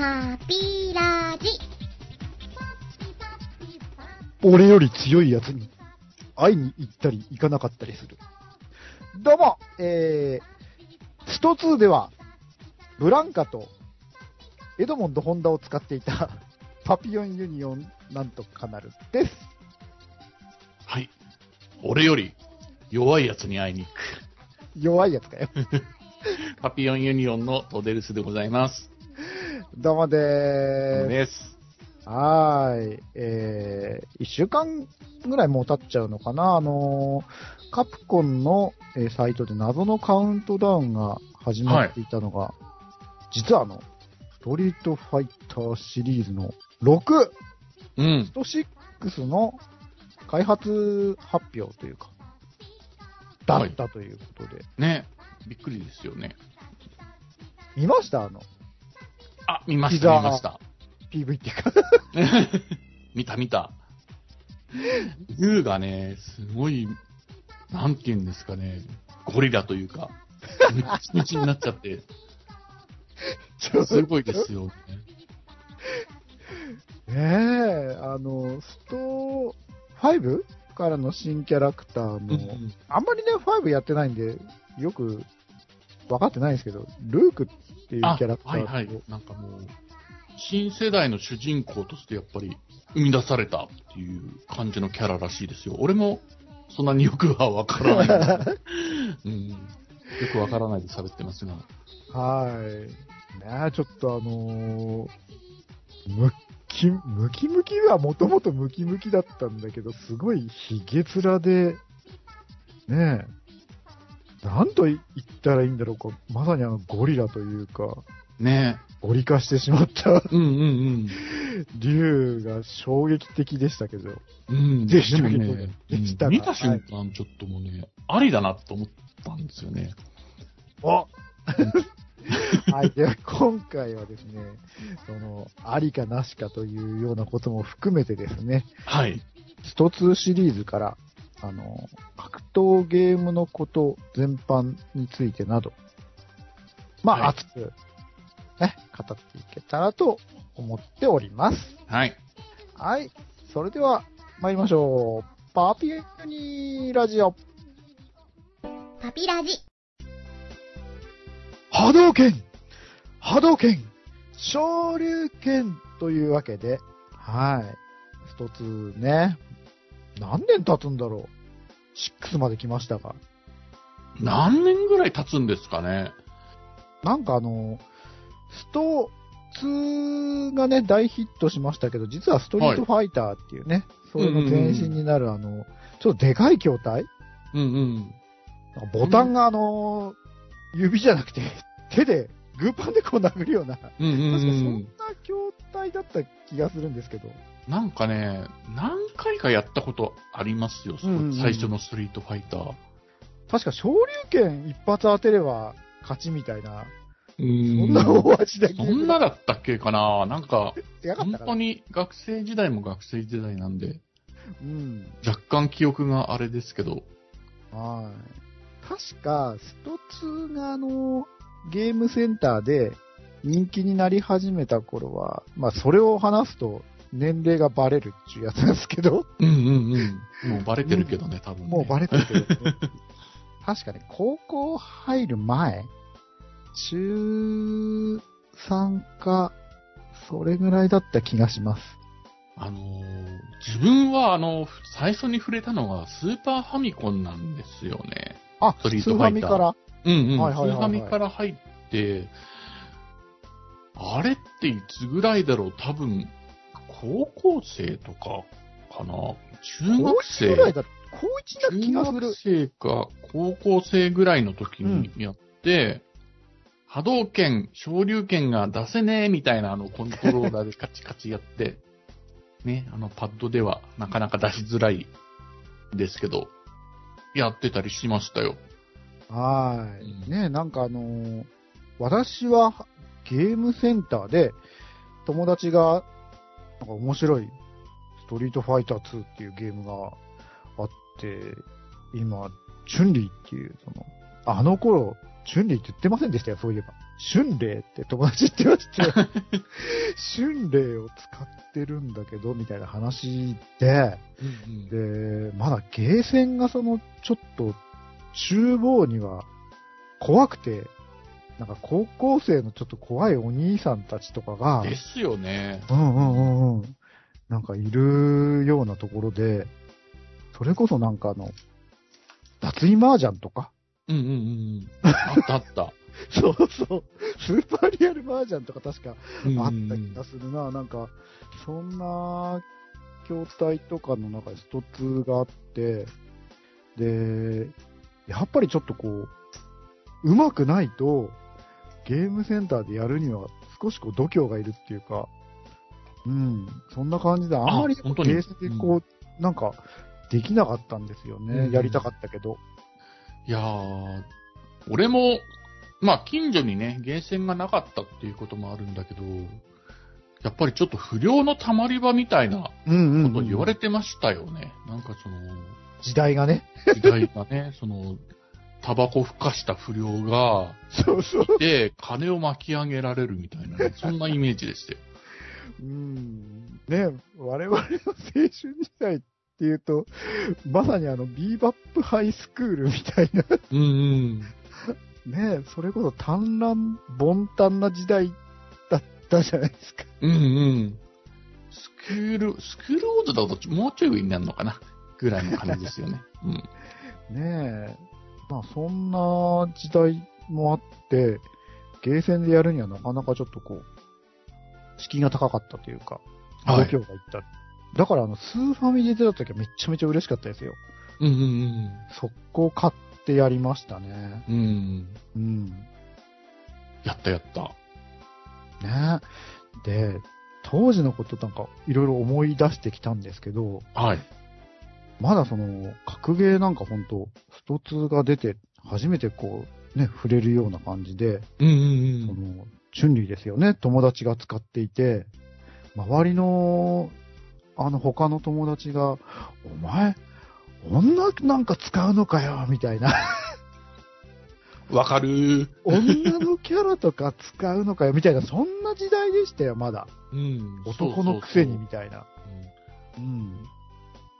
パピラジ。俺より強い奴に会いに行ったり行かなかったりする。どうも、えー、スト2では、ブランカとエドモンド・ホンダを使っていた パピヨンユニオンなんとかなるです。はい。俺より弱い奴に会いに行く。弱いやつかよ。パピヨンユニオンのトデルスでございます。どうもでーす。です。はーい。えー、一週間ぐらいもう経っちゃうのかな。あのーカプコンの、えーサイトで謎のカウントダウンが始まっていたのが、実はあの、ストリートファイターシリーズの6、うんス。ト6の開発発表というか、だったということで。ね。びっくりですよね。見ました？あの、あ、見まし膝た、見ました。PV っていうか。見 た見た。ユウがね、すごい、なんて言うんですかね、ゴリラというか、ムッチムチになっちゃって、すごいですよね。ねえ、あの、スト 5? からの新キャラクターの、うんあんまりね、5やってないんで、よく分かってないんですけど、ルークっていうあキャラクターと、はいはい。なんかもう、新世代の主人公としてやっぱり生み出されたっていう感じのキャラらしいですよ。俺もそんなによくはわからない うん。よくわからないで喋ってますが。はい。ねえ、ちょっとあのームキ、ムキムキはもともとムキムキだったんだけど、すごいヒゲ面で、ねえ、なんと言ったらいいんだろうか、まさにあのゴリラというか、ねゴリ化してしまったえ。うんうん竜が衝撃的でしたけど。うん。うん。でしたね、見た瞬間ちょっともうね、ありだなと思ったんですよね。お はい。では、今回はですね、その、ありかなしかというようなことも含めてですね、はい。スト2シリーズから、あの、格闘ゲームのこと全般についてなど、まあ、はい熱く、ね、語っていけたらと思っております。はい。はい。それでは、参りましょう。パピユニラジオ。パピラジ。波動拳波動拳昇竜拳というわけで、はい。一つね、何年経つんだろう？6まで来ましたが。何年ぐらい経つんですかね？なんかあの、スト2がね、大ヒットしましたけど、実はストリートファイターっていうね、それの前身になるあの、ちょっとでかい筐体？うんうん。ボタンがあの、指じゃなくて、手で、グーパンでこう殴るような、確かうんうんうそんん。な筐体だった気がするんですけど。なんかね、何回かやったことありますよ、うんうん最初のストリートファイター。確か昇竜拳一発当てれば勝ちみたいな、そそんな大味だけそんなだったっけかな？なんか、かったかな。当に学生時代も学生時代なんで、うん。若干記憶があれですけど、はい。確か、スト2があの、ゲームセンターで人気になり始めた頃は、まあそれを話すと年齢がバレるっていうやつなんですけど、うんうんうん。もうバレてるけどね、多分、ね。もうバレてるけど、確かね、高校入る前、中3か、それぐらいだった気がします。あのー自分はあの、最初に触れたのがスーパーファミコンなんですよね。あ、ストリーファイターファミから。うんうん。はいはいはいはいスーファミから入って、あれっていつぐらいだろう？多分、高校生とかかな？中高学1生ぐらいだ、高1な気がする中学。生か高校生ぐらいの時にやって、波動拳、昇竜拳が出せねえみたいなあのコントローラーでカチカチやって、ね、あのパッドではなかなか出しづらいですけど、やってたりしましたよ。はい。うんねなんかあのー私はゲームセンターで友達がなんか面白い。ストリートファイター2っていうゲームがあって、今、チュンリーっていう、その、あの頃、チュンリーって言ってませんでしたよ、そういえば。春麗って友達言ってまして、春麗を使ってるんだけど、みたいな話で、で、まだゲーセンがその、ちょっと、厨房には怖くて、なんか高校生のちょっと怖いお兄さんたちとかが、ですよね。うんうんうんうん。なんかいるようなところで、それこそなんかあの、脱衣麻雀とか、うんうんうん。あったあった。そうそう、スーパーリアル麻雀とか確かうんうんあった気がするな。なんか、そんな筐体とかの中で一つがあって、で、やっぱりちょっとこう、上手くないと、ゲームセンターでやるには少しこう度胸がいるっていうか、うん、そんな感じで、あんまりゲーセンでこう、なんか、できなかったんですよね。うんやりたかったけど。いやー、俺も、まあ近所にね、ゲーセンがなかったっていうこともあるんだけど、やっぱりちょっと不良の溜まり場みたいなうんうん、こと言われてましたよね。なんかその、時代がね。時代がね、その、タバコふかした不良が、そうそう。で、金を巻き上げられるみたいなね、そんなイメージでしたよ。うん。ね、我々の青春時代っていうと、まさにあの、ビーバップハイスクールみたいな、うんうん。ね、それこそ単乱、凡単な時代だったじゃないですか。うんうん。スクール、スクールオーズだともうちょい上になるのかなぐらいの感じですよね。うん。ねえ。まあ、そんな時代もあって、ゲーセンでやるにはなかなかちょっとこう、敷居が高かったというか、はい度胸がいった。だからあの、スーファミで出た時はめちゃめちゃ嬉しかったですよ。うんうん速攻買ってやりましたね。うん。うん。うん。やったやった。ねで、当時のことなんかいろいろ思い出してきたんですけど、はい。まだその、格ゲーなんか本当スト2が出て、初めてこう、ね、触れるような感じで、うんうんその、チュンリーですよね、友達が使っていて、周りの、あの、他の友達が、お前、女なんか使うのかよ、みたいな。うん。わかるー。女のキャラとか使うのかよ、みたいな、そんな時代でしたよ、まだ。うん。男のくせに、そうそうみたいな。そううんうん。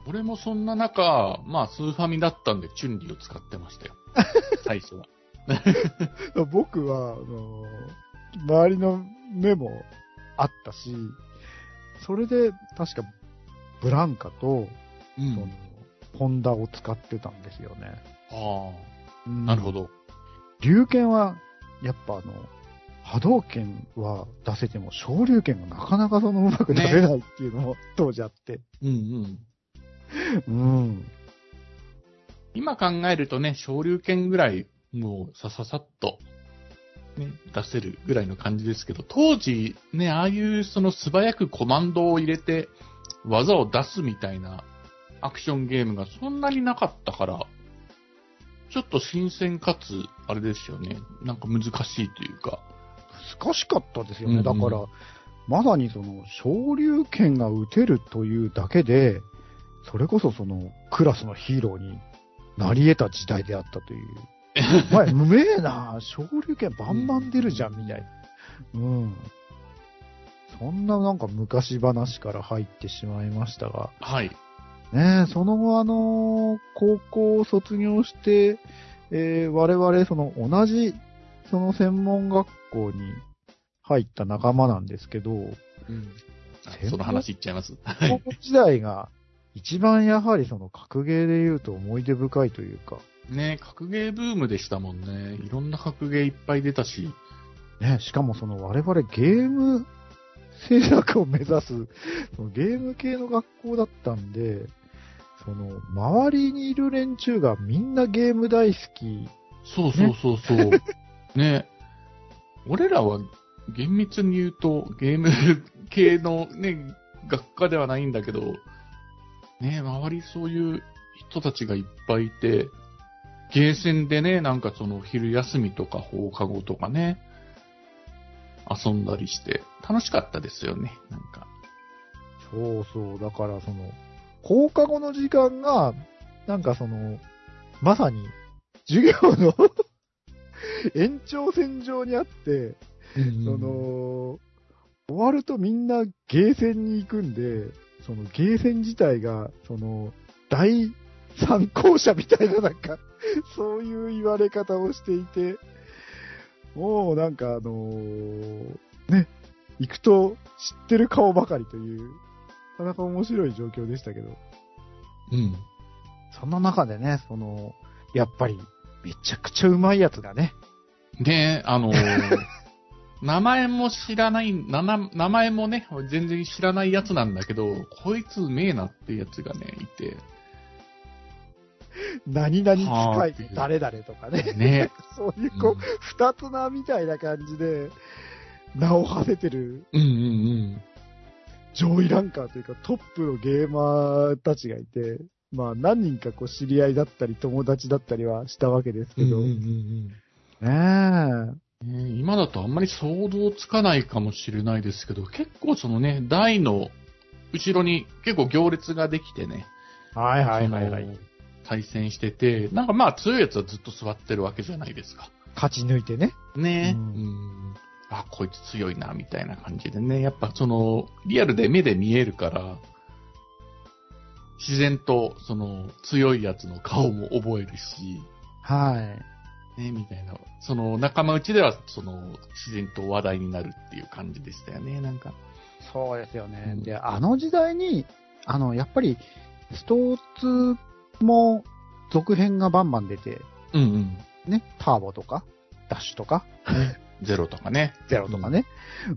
俺もそんな中、まあ、スーファミだったんで、チュンリーを使ってましたよ。最初は。僕は、あの周りの目もあったし、それで、確か、ブランカと、うそのん。、ホンダを使ってたんですよね。ああ、うんなるほ。ど。龍剣は、やっぱあの、波動拳は出せても、昇竜拳がなかなかそのうまく出せないっていうのも当時あって。うんうん。うん。今考えるとね、昇竜拳ぐらい、もう、さささっと、ね、出せるぐらいの感じですけど、当時、ね、ああいうその素早くコマンドを入れて、技を出すみたいなアクションゲームがそんなになかったから、ちょっと新鮮かつ、あれですよね、なんか難しいというか。難しかったですよね。うんうんだから、まさにその、昇竜拳が打てるというだけで、それこそその、クラスのヒーローになり得た時代であったという。お前、うめえな昇竜拳バンバン出るじゃん、みたいな。うん。そんななんか昔話から入ってしまいましたが。はい。ねえ、その後あの高校を卒業して、えー我々その同じ、その専門学校に入った仲間なんですけど、うん、あその話いっちゃいます。はい。高校時代が一番やはりその格ゲーで言うと思い出深いというか、ね、格ゲーブームでしたもんね。いろんな格ゲーいっぱい出たし。ね、しかもその我々ゲーム制作を目指す、そのゲーム系の学校だったんで、その周りにいる連中がみんなゲーム大好き。そうそうそうそう。ね。俺らは厳密に言うとゲーム系のね、学科ではないんだけど、ね、周りそういう人たちがいっぱいいて、ゲーセンでね、なんかその昼休みとか放課後とかね、遊んだりして、楽しかったですよね、なんか。そうそう。だから、その、放課後の時間が、なんかその、まさに、授業の 延長線上にあって、うんその、終わるとみんなゲーセンに行くんで、そのゲーセン自体が、その、第参考者みたいななんか、そういう言われ方をしていて、もうなんかあのーね、行くと知ってる顔ばかりという、なかなか面白い状況でしたけど、うん。その中でね、その、やっぱり、めちゃくちゃうまいやつがね、で、あのー 名前も知らない、名前もね、全然知らないやつなんだけど、こいつうめえなっていうやつがね、いて、何々はあ。機械で誰々とかね、ね。そういうこう、二つ名みたいな感じで、名を馳せてる。うんうんうん。上位ランカーというかトップのゲーマーたちがいて、まあ何人かこう知り合いだったり友達だったりはしたわけですけど、うんうん。ねえ。うんね今だとあんまり想像つかないかもしれないですけど、結構そのね、台の後ろに結構行列ができてね、はいはいはいはい対戦してて、なんかまあ強いやつはずっと座ってるわけじゃないですか。勝ち抜いてね。ね、ううんん、あ、こいつ強いな、みたいな感じでね。やっぱその、リアルで目で見えるから、自然とその強いやつの顔も覚えるし、はい。ね、みたいな。その仲間内ではその自然と話題になるっていう感じでしたよね、なんか。そうですよね。うんで、あの時代に、あの、やっぱり、ストーツも続編がバンバン出て、うんうん。ね、ターボとか、ダッシュとか、ゼロとかね。ゼロとかね。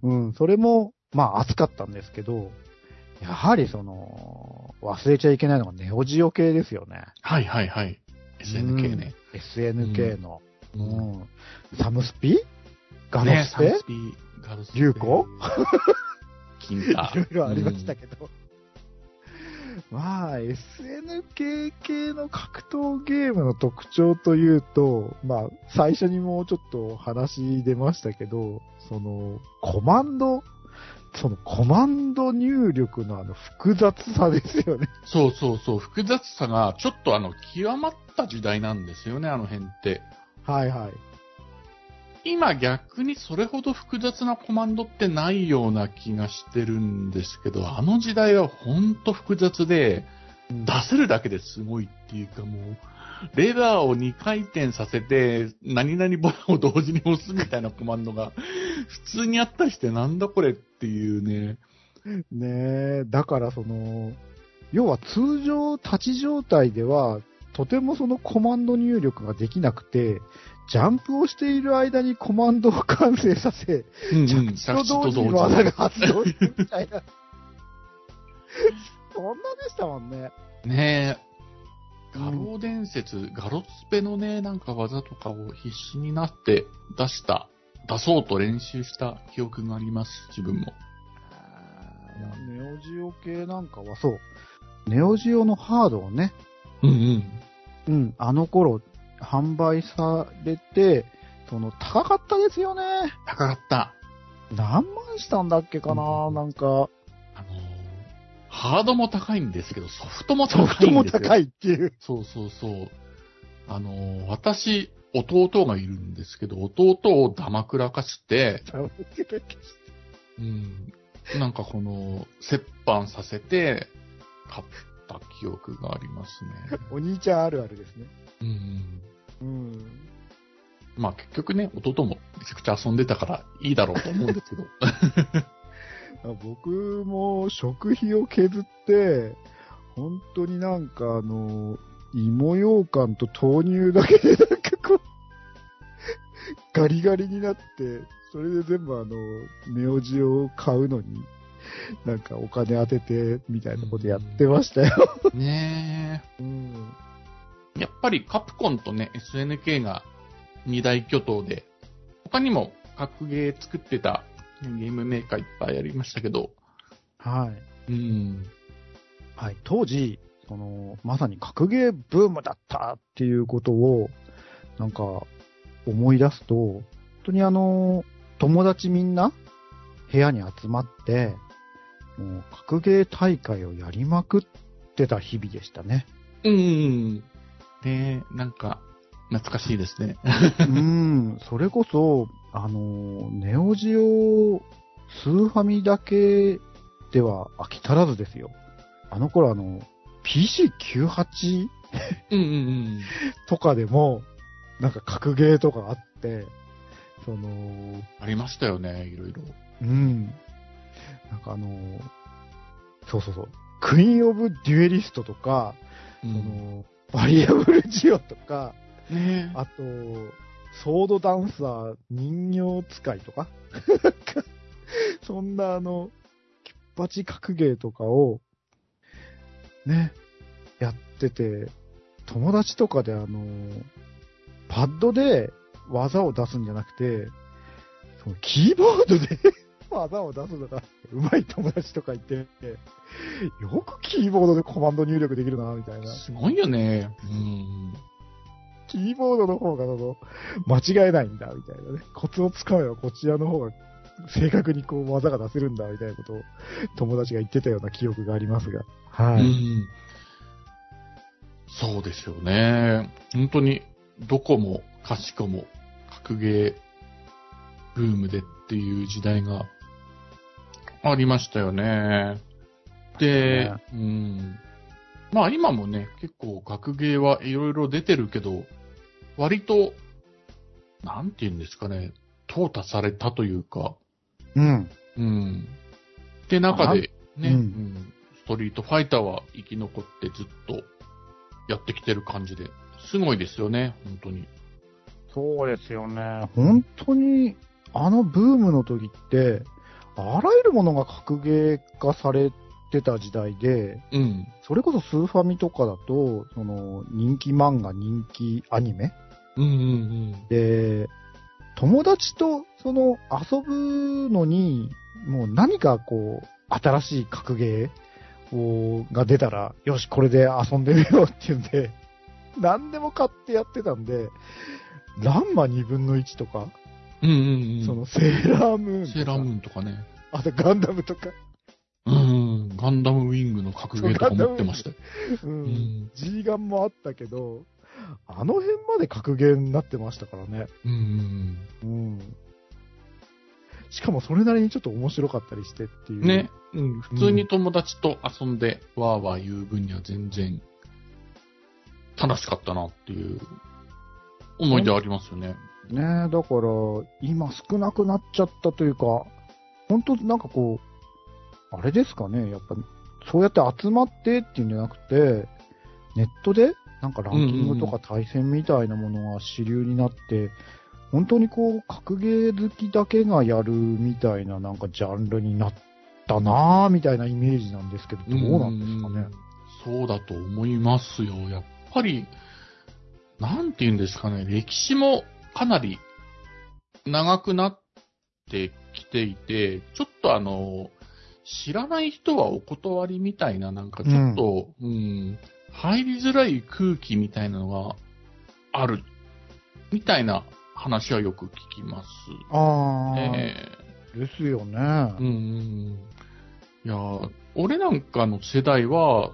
うん、それも、まあ熱かったんですけど、やはりその、忘れちゃいけないのがネオジオ系ですよね。はいはいはい。SNK ね。SNK の。ううんん。サムスピ？ガロねスペ、サンスピガルスペ流行？金太。いろいろありましたけど。まあ、SNK 系の格闘ゲームの特徴というと、まあ、最初にもうちょっと話出ましたけど、その、コマンド、そのコマンド入力のあの複雑さですよね。そうそうそう、複雑さがちょっとあの、極まった時代なんですよね、あの辺って。はいはい。今逆にそれほど複雑なコマンドってないような気がしてるんですけど、あの時代はほんと複雑で、出せるだけですごいっていうかもう、レバーを2回転させて、何々ボタンを同時に押すみたいなコマンドが、普通にあったりしてなんだこれっていうね。ねえ、だからその、要は通常立ち状態では、とてもそのコマンド入力ができなくて、ジャンプをしている間にコマンドを完成させ、うん着地と同時に技が発動するみたいな。そんなでしたもんね。ねえ。うんガロー伝説、ガロスペのね、なんか技とかを必死になって出した、出そうと練習した記憶があります、自分も。ネオジオ系なんかはそう。ネオジオのハードをね、うんうん。うん、あの頃販売されて、その高かったですよね。高かった。何万したんだっけかな、うんなんか、あのーハードも高いんですけど、ソフトもソ高フトもいんですよ。高いっていう。そうそうそう。あのー私、弟がいるんですけど、弟をダマくらかして、うん、なんかこの、折半させて、買った記憶がありますね。お兄ちゃんあるあるですね。うん。うん。まあ結局ね、弟もめちゃくちゃ遊んでたからいいだろうと思うんですけど。僕も食費を削って、本当になんかあの、芋羊羹と豆乳だけでなんかこう、ガリガリになって、それで全部あの、ネオジオを買うのに、なんかお金当てて、みたいなことやってましたよ。ねうん。え。やっぱりカプコンとね、SNK が二大巨頭で、他にも格ゲー作ってたゲームメーカーいっぱいありましたけど、はい。うん。はい。当時、その、まさに格ゲーブームだったっていうことを、なんか、思い出すと、本当にあの、友達みんな、部屋に集まって、もう、格ゲー大会をやりまくってた日々でしたね。うん。ねえ、なんか、懐かしいですね。うん、それこそ、あの、ネオジオ、スーファミだけでは飽き足らずですよ。あの頃あの、PC98 うんうんうん。とかでも、なんか格ゲーとかあって、その、ありましたよね、いろいろ。うん。なんかあの、そうそうそう。クイーン・オブ・デュエリストとか、うその、バリアブル・ジオとか、ね。あと、ソードダンサー人形使いとか、そんなあの、キュッパチ格ゲーとかを、ね、やってて、友達とかであの、パッドで技を出すんじゃなくて、そのキーボードで技を出すのが上手い友達とかいて、よくキーボードでコマンド入力できるな、みたいな。すごいよね。うん。キーボードの方がその、間違えないんだ、みたいなね。コツをつかめばこちらの方が正確にこう技が出せるんだ、みたいなことを友達が言ってたような記憶がありますが。はい。うん。そうですよね。本当に、どこもかしこも格ゲーブームでっていう時代がありましたよね。で、ねうん。まあ今もね、結構格ゲーはいろいろ出てるけど、割と、なんて言うんですかね、淘汰されたというか、うん。うん。で、中でね、うんうんストリートファイターは生き残ってずっとやってきてる感じで、すごいですよね、本当に。そうですよね。本当に、あのブームの時って、あらゆるものが格ゲー化されてた時代で、うん。それこそスーファミとかだと、その、人気漫画、人気アニメうんうんで、友達と、その、遊ぶのに、もう何かこう、新しい格ゲーをが出たら、よし、これで遊んでみようっていうんで、何でも買ってやってたんで、ランマ2分の1とか、うん。うんうんうん。そのセーラームーンとか、セーラームーンとかね。あとガンダムとか、うん。ガンダムウィングの格ゲーとか持ってましたよ。う、うんん。G ガンもあったけど、あの辺まで格ゲーになってましたからね。うんうんうん。しかもそれなりにちょっと面白かったりしてっていう。うん。ね。うん。普通に友達と遊んで、わーわー言う分には全然、楽しかったなっていう、思い出ありますよね。ねえ、だから、今少なくなっちゃったというか、本当なんかこう、あれですかね、やっぱ、そうやって集まってっていうんじゃなくて、ネットで、なんかランキングとか対戦みたいなものが主流になって、本当にこう、格ゲー好きだけがやるみたいな、なんかジャンルになったなぁ、みたいなイメージなんですけど、どうなんですかね。そうだと思いますよ。やっぱり、なんて言うんですかね、歴史もかなり長くなってきていて、ちょっとあの、知らない人はお断りみたいな、なんかちょっと、うん、入りづらい空気みたいなのがある、みたいな話はよく聞きます。ああ、えですよね。えうんうんうん。いやー、俺なんかの世代は、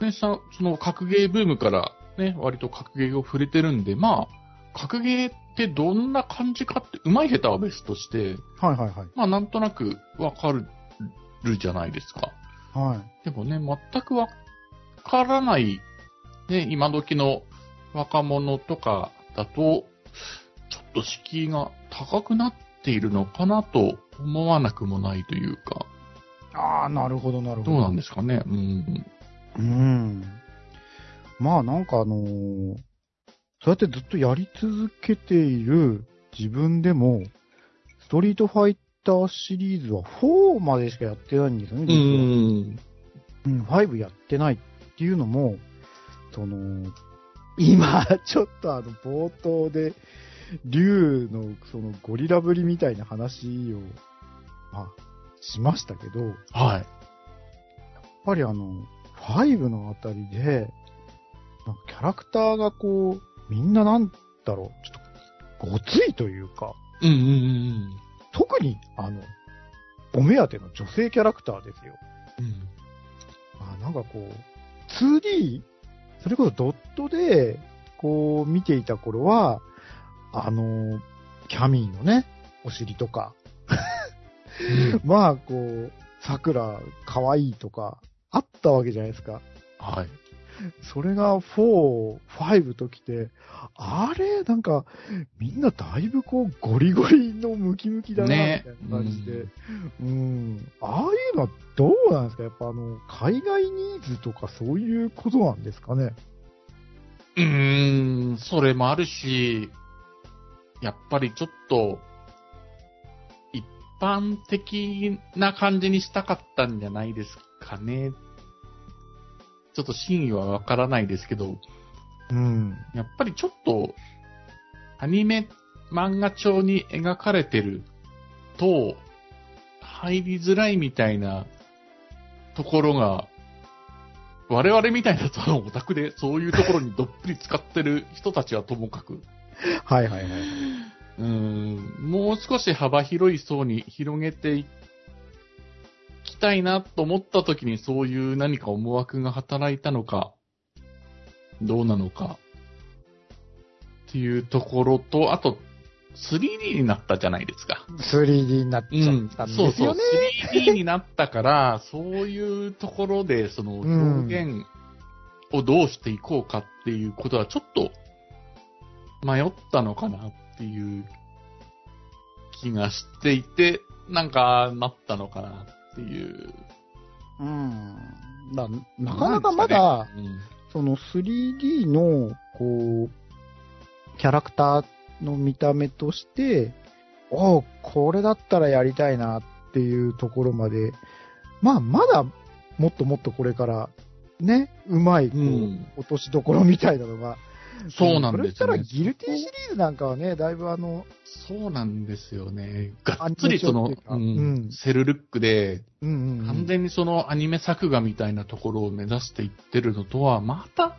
ね、さ、その格ゲーブームからね、割と格ゲーを触れてるんで、まあ、格ゲーってどんな感じかって、上手い下手は別として、はいはいはい。まあなんとなくわかるじゃないですか。はい。でもね、全くわからない、ね、今時の若者とかだと、ちょっと敷居が高くなっているのかなと思わなくもないというか、ああ、なるほどなるほど。どうなんですかね。うん。うん。まあなんかあのーそうやってずっとやり続けている自分でも、ストリートファイターシリーズは4までしかやってないんですよね、う実は。ん。うん、5やってないっていうのも、その、今、ちょっとあの、冒頭で、竜のそのゴリラぶりみたいな話を、まあ、しましたけど、やっはい。ぱりあの、5のあたりで、キャラクターがこう、みんななんだろう、ちょっと、ごついというか、うんうんうん特に、あの、お目当ての女性キャラクターですよ。うん。あなんかこう、2D? それこそドットでこう見ていた頃は、あの、キャミーのね、お尻とか、まあ、こう、桜、可愛いとか、あったわけじゃないですか。はい。それが4、5ときて、あれ？なんか、みんなだいぶこう、ゴリゴリのムキムキだな、みねたいな感じで。うん。ああいうのはどうなんですか？やっぱあの、海外ニーズとかそういうことなんですかね？うーん、それもあるし、やっぱりちょっと、一般的な感じにしたかったんじゃないですかね。ちょっと真意はわからないですけど、うん。やっぱりちょっと、アニメ漫画調に描かれてると、入りづらいみたいなところが、我々みたいなそのオタクでそういうところにどっぷり使ってる人たちはともかく、はいはいはい。うーん、もう少し幅広い層に広げていきたいなと思った時にそういう何か思惑が働いたのか、どうなのか、っていうところと、あと、3D になったじゃないですか。3D になっちゃうんったんですそうそうよね。。3D になったから、そういうところで、その表現をどうしていこうかっていうことはちょっと迷ったのかなっていう気がしていて、なんかなったのかなっていう。うん。だなかなかまだ、うんその 3D の、こう、キャラクターの見た目として、おうこれだったらやりたいなっていうところまで、まあ、まだ、もっともっとこれから、ね、うまい、こう、うん落としどころみたいなのが。そうなんですそれよね。言ったら、ギルティシリーズなんかはね、だいぶあの、そうなんですよね。がっつりその、うんうんセルルックで、うんうんうん、完全にそのアニメ作画みたいなところを目指していってるのとは、また、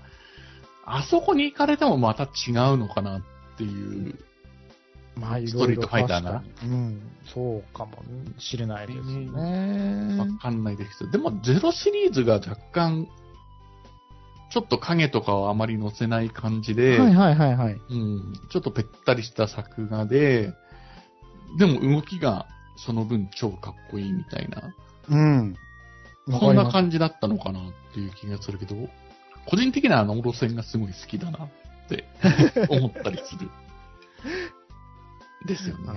あそこに行かれてもまた違うのかなっていう。まあ、いろいろストリートファイターなうん、そうかもしれないですわね。かんないですでもゼロシリーズが若干、ちょっと影とかをあまり載せない感じで、はいはいはいはい。うん、ちょっとぺったりした作画で、でも動きがその分超かっこいいみたいな、うん。そんなじ。感じだったのかなっていう気がするけど、個人的にはあの路線がすごい好きだなって 思ったりする。ですよね。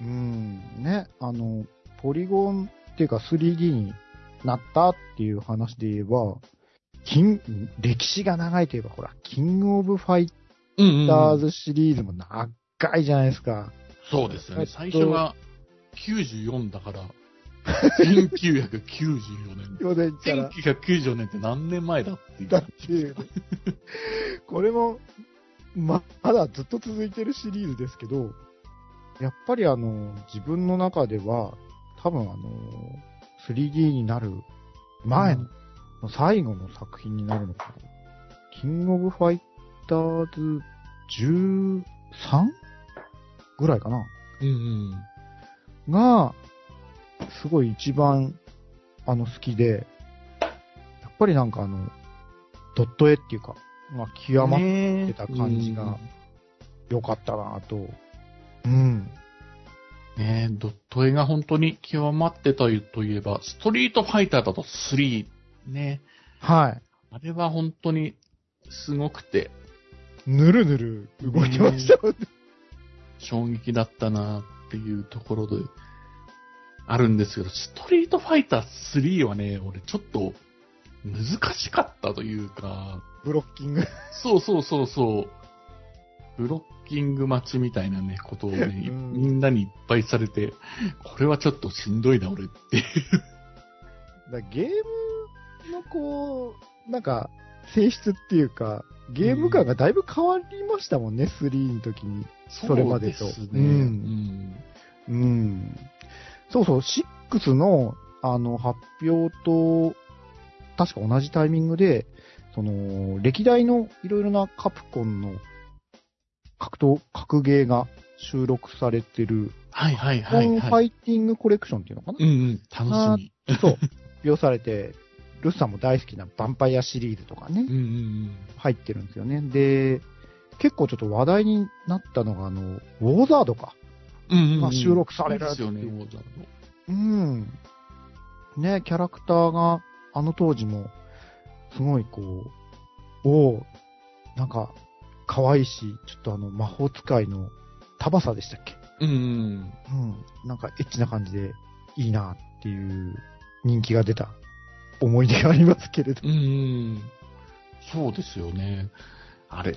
うん。ね、あの、ポリゴンっていうか 3D になったっていう話で言えば、キン、歴史が長いといえば、ほら、キングオブファイうんターうん。ズシリーズも長いじゃないですか。そうですよね。えっと最初が94だから、1994年。4年から。1994年って何年前だっていうだっていう。これも、ま、まだずっと続いてるシリーズですけど、やっぱりあの、自分の中では、多分あの、3D になる前の、最後の作品になるのかな？キングオブファイターズ 13? ぐらいかな？うんうん。が、すごい一番、あの、好きで、やっぱりなんかあの、ドット絵っていうか、まあ、極まっねてた感じが良かったなと。うん。ねドット絵が本当に極まってたといえば、ストリートファイターだと3。ね。はい。あれは本当にすごくてぬるぬる動いてましたもんね。衝撃だったなっていうところであるんですけど、ストリートファイター3はね、俺ちょっと難しかったというか、ブロッキング。そうそうそうそう。ブロッキング待ちみたいなね、ことをね、うんみんなにいっぱいされて、これはちょっとしんどいな、俺っていう。だゲームのこう、なんか、性質っていうか、ゲーム感がだいぶ変わりましたもんね、3の時に。それまでとそうですね。うんうんうん。そうそう、6の、あの、発表と、確か同じタイミングで、その、歴代のいろいろなカプコンの格闘、格ゲーが収録されてる、はいはいコンフはいはい。ァイティングコレクションっていうのかな、うんうん、楽しみ。そう、発表されてルスさんも大好きなヴァンパイアシリーズとかね、うんうん入ってるんですよね。で、結構ちょっと話題になったのが、あの、ウォーザードか。うん。うんうんまあ収録されるいいですよね、ウォーザーうん。ね、キャラクターが、あの当時も、すごいこう、おおなんか、可愛いし、ちょっとあの、魔法使いのタバサでしたっけ？ド。うんうん。うん。なんかエッチな感じでいいなっていう人気が出た思い出がありますけれど。うんうん。そうですよね。あれ、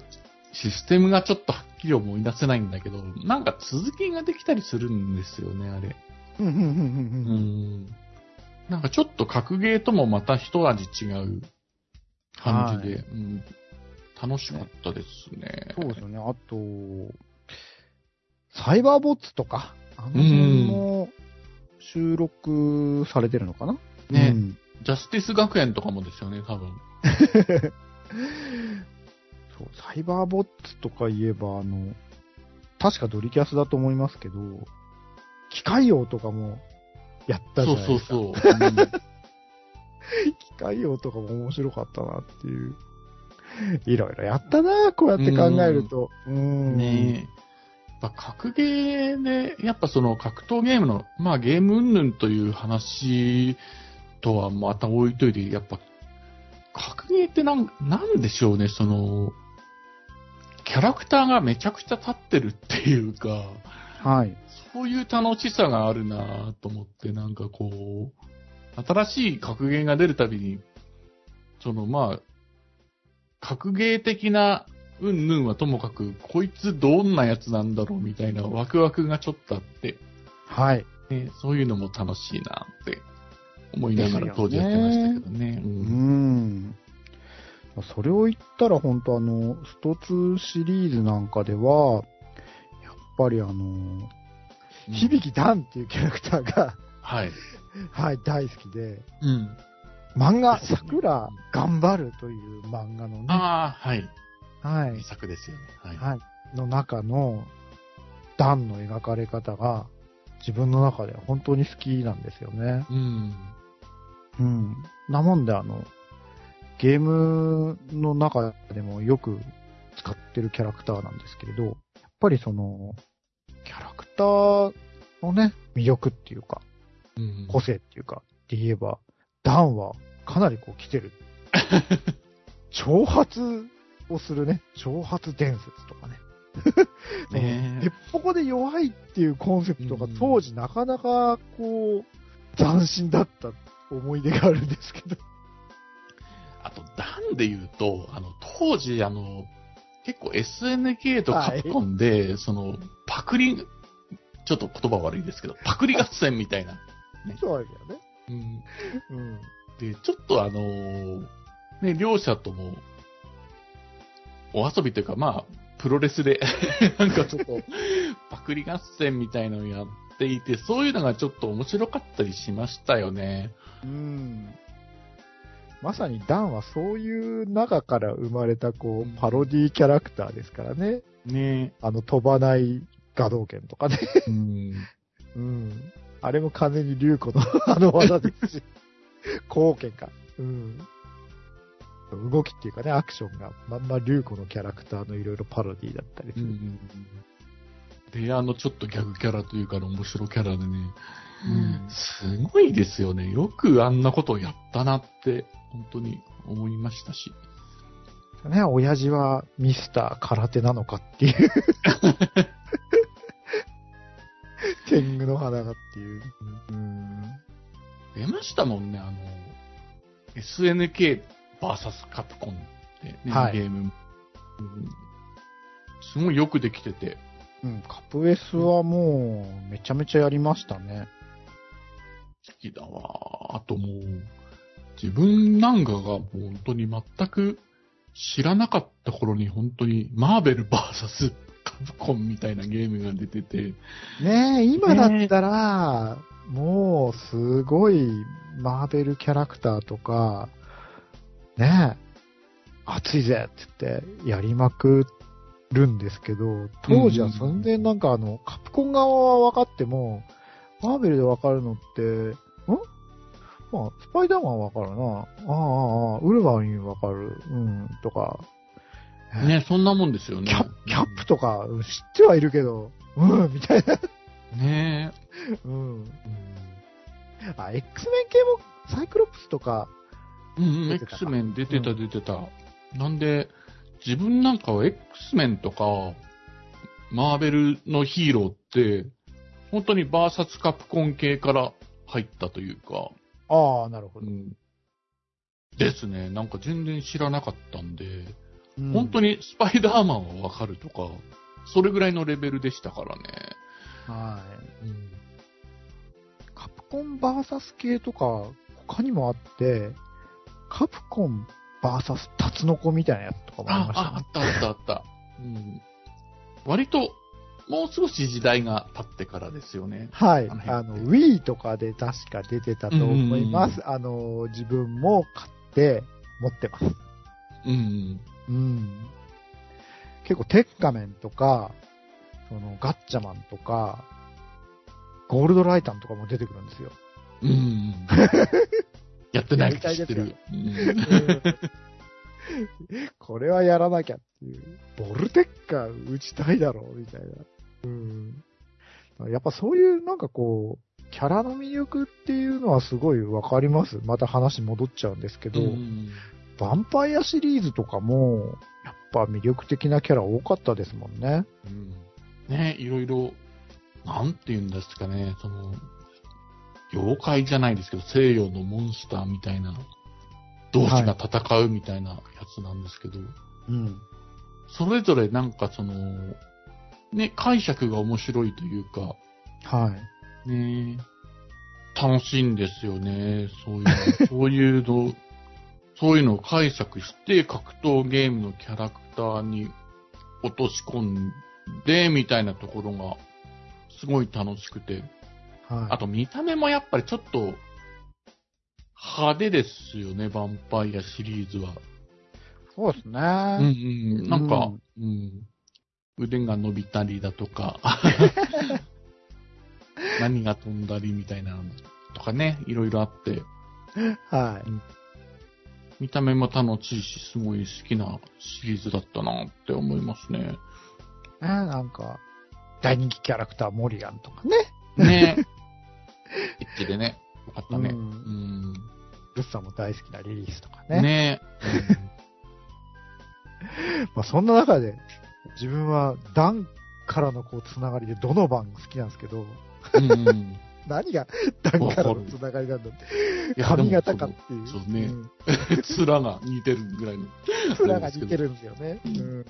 システムがちょっとはっきり思い出せないんだけど、なんか続きができたりするんですよね、あれ。うん、うん、うん、ううん。ん。なんかちょっと格ゲーともまた一味違う感じで、はうん、楽しかったですね。そうですよね。あと、サイバーボッツとか、あの辺も収録されてるのかな？ねうんジャスティス学園とかもですよね、多分。そう、サイバーボッツとか言えば、あの、確かドリキャスだと思いますけど、機械王とかもやったじゃそうないですか。そうそう。うん機械王とかも面白かったなっていう。いろいろやったなこうやって考えると。うん。ねえ。やっぱ格ゲーで、やっぱその格闘ゲームの、まあゲーム云々という話とはまた置いといて、やっぱ、格ゲーってなん、なんでしょうね、その、キャラクターがめちゃくちゃ立ってるっていうか、はい。そういう楽しさがあるなと思って、なんかこう、新しい格ゲーが出るたびに、そのまあ、格ゲー的なうんぬんはともかく、こいつどんなやつなんだろうみたいなワクワクがちょっとあって、はい。ね、そういうのも楽しいなって思いながら当時やってましたけどね。ううんん。それを言ったら本当あの、スト2シリーズなんかでは、やっぱりあの、響きダンっていうキャラクターが、はい。はい、大好きで、うん。漫画、桜頑張るという漫画のね、ああ、はい。はい名、作ですよね。はい。はい、の中の、ダンの描かれ方が、自分の中では本当に好きなんですよね。うん。うん。なもんで、あの、ゲームの中でもよく使ってるキャラクターなんですけれど、やっぱりその、キャラクターのね、魅力っていうか、うん個性っていうか、って言えば、ダンはかなりこう来てる。挑発をするね、挑発伝説とかね。そ のねえ鉄砲で弱いっていうコンセプトがうん当時なかなかこう、斬新だった思い出があるんですけど。あと、ダンで言うと、あの、当時、あの、結構 SNK とカプコンで、その、パクリ、ちょっと言葉悪いですけど、パクリ合戦みたいな。そうですよね。うん、うん。で、ちょっとあのーね、両者とも、お遊びというか、まあ、プロレスで、なんかちょっと、パクリ合戦みたいなのをやっていて、そういうのがちょっと面白かったりしましたよね。うん。まさにダンはそういう中から生まれたこうパロディキャラクターですからね。ねあの飛ばない画道剣とかね。うん。うん。あれも完全に竜子のあの技ですし。光剣か。うん。動きっていうかね、アクションが、まんま竜子のキャラクターのいろいろパロディだったりする。うん。で、あの、ちょっとギャグキャラというか、の面白キャラでね、うんすごいですよね。よくあんなことをやったなって、本当に思いましたし。ね、親父はミスター空手なのかっていう。天狗の花がっていう。うん。出ましたもんね、あの、SNK vs カプコンってね、はいゲーム。うんすごいよくできてて、うん、カプエスはもう、めちゃめちゃやりましたね。好きだわ。あともう、自分なんかがもう本当に全く知らなかった頃に本当にマーベル VS カプコンみたいなゲームが出てて、ねえ、今だったら、もう、すごい、マーベルキャラクターとか、ねえ、熱いぜって言って、やりまくるんですけど、当時は全然なんかあの、カプコン側は分かっても、マーベルで分かるのって、ん？まあ、スパイダーマンわかるな。ああ、ああ、ウルヴァリンわかる。うん、とか。ね、そんなもんですよね。キャキャップとか、うん知ってはいるけど、うん、みたいな。ねうん。うんあ、X メン系も、サイクロプスとか、うんうん、出てたか X メン出てたう出てた。なんで、自分なんかは X メンとか、マーベルのヒーローって、本当にバーサスカプコン系から入ったというか、ああ、なるほど。うん。ですね。なんか全然知らなかったんで、うん本当にスパイダーマンはわかるとか、それぐらいのレベルでしたからね。はい。うん。カプコンバーサス系とか、他にもあって、カプコンバーサスタツノコみたいなやつとかもありあま、したあ、あねっ。たあったあった。うん。割と、もう少し時代が経ってからですよね。はい。あの Wii とかで確か出てたと思います。あの、自分も買って持ってます。うん。うん。結構、テッカメンとか、その、ガッチャマンとか、ゴールドライタンとかも出てくるんですよ。うん。やってないけど知ってやる。これはやらなきゃっていう。ボルテッカー打ちたいだろう、みたいな。うん。やっぱそういうなんかこう、キャラの魅力っていうのはすごいわかります。また話戻っちゃうんですけど、うんヴァンパイアシリーズとかも、やっぱ魅力的なキャラ多かったですもんね。うんね、いろいろ、なんて言うんですかね、その、妖怪じゃないですけど、西洋のモンスターみたいな、同士が戦うみたいなやつなんですけど、うん。それぞれなんかその、ね、解釈が面白いというか、はい。ね、楽しいんですよね。そういうの、そういうの、そういうのを解釈して、格闘ゲームのキャラクターに落とし込んで、みたいなところが、すごい楽しくて。はい。あと見た目もやっぱりちょっと、派手ですよね、ヴァンパイアシリーズは。そうですね。うんうん。なんか、うんうん、腕が伸びたりだとか、何が飛んだりみたいなのとかね、いろいろあって、はい。見た目も楽しいし、すごい好きなシリーズだったなって思いますね。ねなんか、大人気キャラクターモリガンとかね。ねエッチでね、よかったね。ううんん。ルッサも大好きなリリースとかねね。まあそんな中で、自分はダンからのこうつながりでどの番好きなんですけど、うん。うんうん 何がダンからのつながりなんだって。髪型かっていう。そうそうねん 面が似てるぐらいの。面が似てるんですよね。ううんん。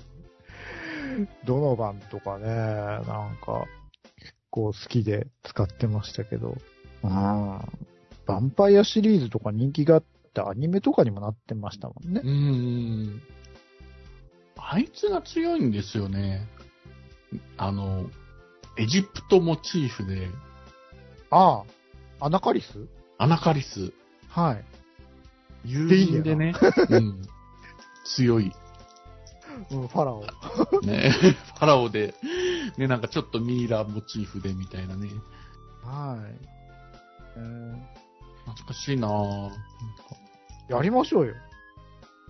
どの番とかね、なんか、結構好きで使ってましたけど。うん。ヴァンパイアシリーズとか人気があってアニメとかにもなってましたもんねう。ん。あいつが強いんですよね。あの、エジプトモチーフで、ああ、アナカリス？アナカリス、はい。友人でね、うん、強い、うん、ファラオ。ね、ファラオで、ね、なんかちょっとミイラモチーフでみたいなね。はい。えー懐かしいなぁ。やりましょうよ。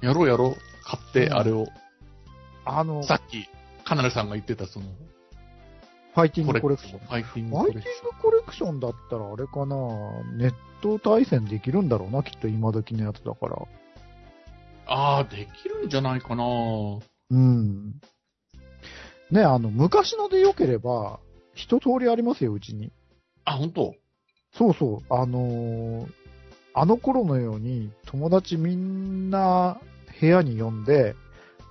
やろうやろう。買って、うんあれを。あの、フさっき、カナルさんが言ってたその、ァイティングコレクション。ファイティングファイティンコレクション。グコレクションだったらあれかなネット対戦できるんだろうな、きっと今時のやつだから。ああ、できるんじゃないかなうん。ね、あの、昔ので良ければ、一通りありますよ、うちに。あ、本当？そうそう、あのーあの頃のように、友達みんな部屋に呼んで、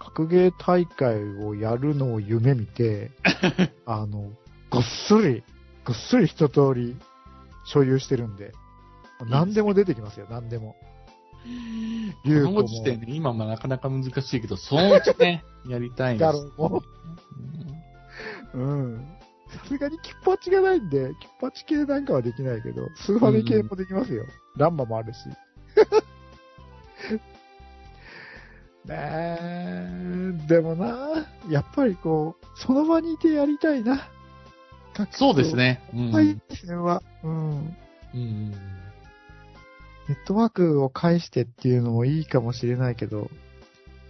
格ゲー大会をやるのを夢見て、あの、ごっそり、ごっそり一通り所有してるんで、何でも出てきますよ、何でも。竜子も時点で今もなかなか難しいけど、そのうちね、やりたいんですだろうもうん。さすがにキッパチがないんで、キッパチ系なんかはできないけど、スーファミ系もできますよ。ランマもあるし。ねえ、でもな、やっぱりこう、その場にいてやりたいな。そうです。ね。うん。はい、戦は。うん。うん。ネットワークを介してっていうのもいいかもしれないけど、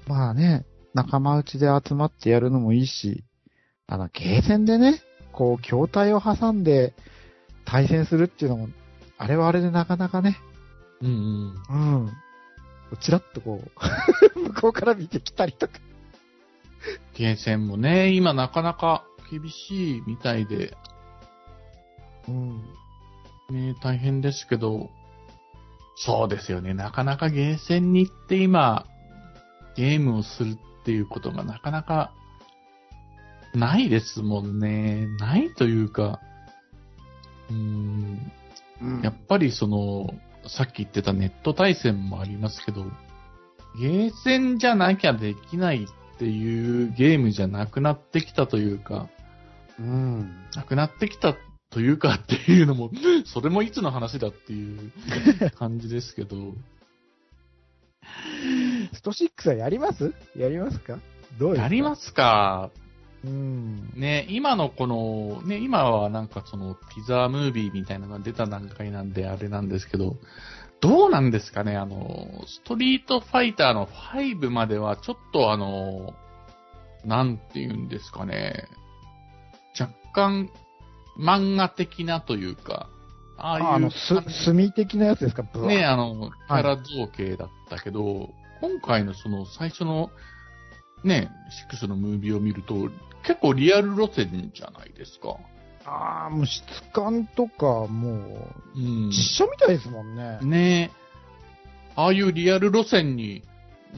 まあね、仲間内で集まってやるのもいいし、あの、ゲーセンでね、こう、筐体を挟んで対戦するっていうのも、あれはあれでなかなかね、うんうん。うん。ちらっとこう、向こうから見てきたりとか。ゲーセンもね、今なかなか厳しいみたいで、うん。ね、大変ですけど、そうですよね。なかなかゲーセンに行って今、ゲームをするっていうことがなかなかないですもんね。ないというか、うーん、やっぱりその、さっき言ってたネット対戦もありますけど、ゲーセンじゃなきゃできないっていうゲームじゃなくなってきたというか、うん。なくなってきたというかっていうのも、それもいつの話だっていう 感じですけど、スト6はやります？やりますか？どうやりますかうん。ね、今のこの、ね、今はなんかその、ティザームービーみたいなのが出た段階なんであれなんですけど、どうなんですかねあの、ストリートファイターの5まではちょっとあの、なんて言うんですかね、若干漫画的なというか、ああいうああの、す、墨的なやつですか？ね、あの、キャラ造形だったけど、今回のその最初の、ね、6のムービーを見ると、結構リアル路線じゃないですか。ああ、もう質感とか、もう、うん。実写みたいですもんね。ねああいうリアル路線に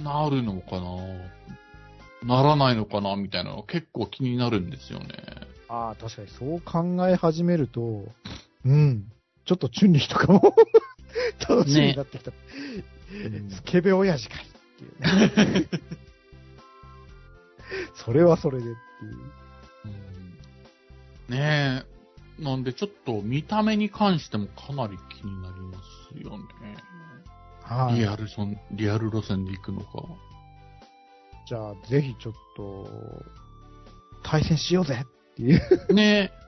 なるのかなならないのかなみたいなのが結構気になるんですよね。ああ、確かにそう考え始めると、うん。ちょっとチュンリーとかも 楽しみになってきた。うんスケベ親父かいっていうね。それはそれでっていう。うんねえ。なんでちょっと見た目に関してもかなり気になりますよね。はい。リアルソン、リアル路線で行くのか。じゃあ、ぜひちょっと、対戦しようぜっていう。ねえ。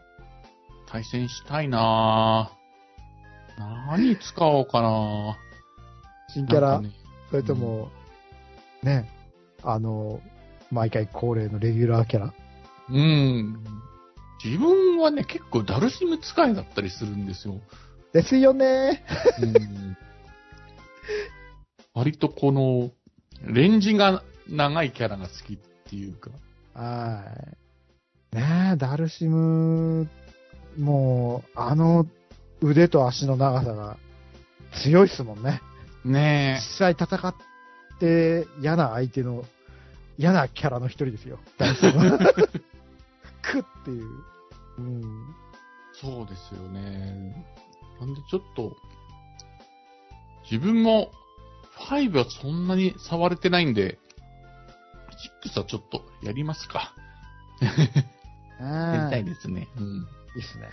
対戦したいなぁ。何使おうかな新キャラ、ねそれとも、ね、あの、毎回恒例のレギュラーキャラ。うん。自分はね、結構ダルシム使いだったりするんですよ。ですよね。うん、割とこの、レンジが長いキャラが好きっていうか。はい。ねえ、ダルシム、もう、あの腕と足の長さが強いっすもんね。ね実際戦って嫌な相手の、嫌なキャラの一人ですよ。ダルシムはクっていう。うん。え。そうですよね。なんでちょっと、自分も、5はそんなに触れてないんで、6はちょっとやりますか。やりたいですね。うん。いいっすね。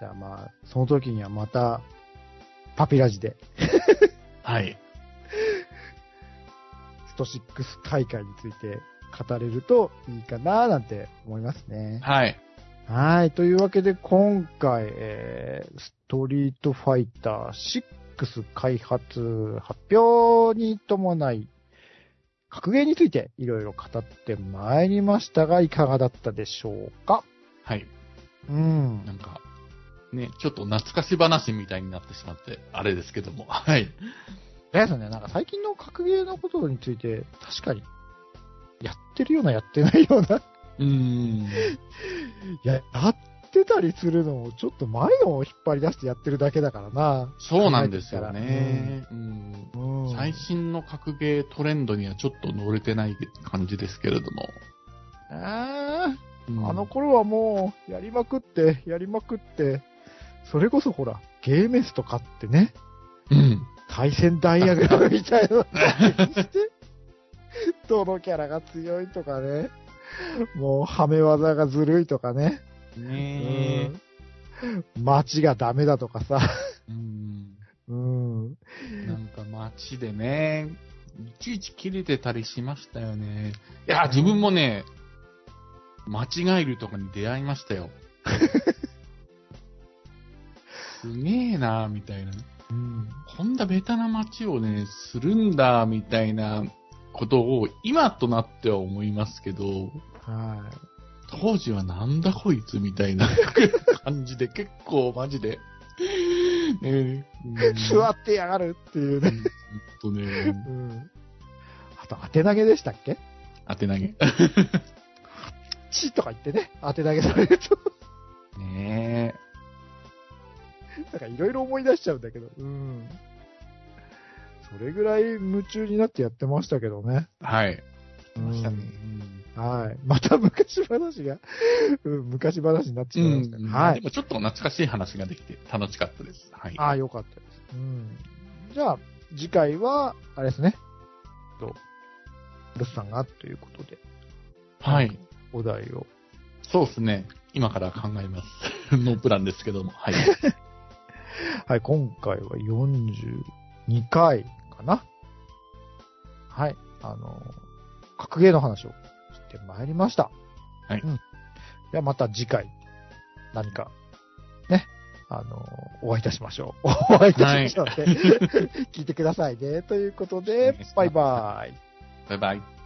じゃあまあ、その時にはまた、パピラジで、はい。スト6大会について語れるといいかななんて思いますね。はい。はい。というわけで、今回、えー、ストリートファイター6開発発表に伴い、格ゲーについていろいろ語ってまいりましたが、いかがだったでしょうか？はい。うんな。んか、ね、ちょっと懐かし話みたいになってしまって、あれですけども。はい。ですね、なんか最近の格ゲーのことについて、確かに、やってるような、やってないような、うーん。いや、やってたりするのを、ちょっと前のを引っ張り出してやってるだけだからな。そうなんですよね。うん。うん。最新の格ゲートレンドにはちょっと乗れてない感じですけれども。あうんーあの頃はもう、やりまくって、やりまくって、それこそほら、ゲーメスとかってね、うん。対戦ダイアグラムみたいなのして、どのキャラが強いとかね、もう、はめ技がずるいとかね、ねうん、街がダメだとかさ、え。うん。うん、なんか街でね、いちいち切れてたりしましたよね。いや、自分もね、間違えるとかに出会いましたよ。すげえなみたいな。うん。こんなベタな街をね、するんだ、みたいなことを今となっては思いますけど、は当時はなんだこいつみたいな感じで結構マジで、ねい。座ってやがるっていうね。ほんとね、うん。あと、当て投げでしたっけ？当て投げ。チとか言ってね、当て投げされると。なんかいろいろ思い出しちゃうんだけど。うん。それぐらい夢中になってやってましたけどね。え。はい。うんましたね。はい。また昔話が、うん、昔話になってしまいましたね。はい。でもちょっと懐かしい話ができて楽しかったです。はい。ああ、よかったです。うん。じゃあ、次回は、あれですね。と、ルスさんがということで、はい。お題を。そうですね。今から考えます。のプランですけども。はい。はい、今回は42回かな。はい。あの、格ゲーの話をしてまいりました。はいうん。ではまた次回、何か、ね、あの、お会いいたしましょう。お会いいたしましょうって、聞いてくださいね。ということで、バイバイ。バイバイ。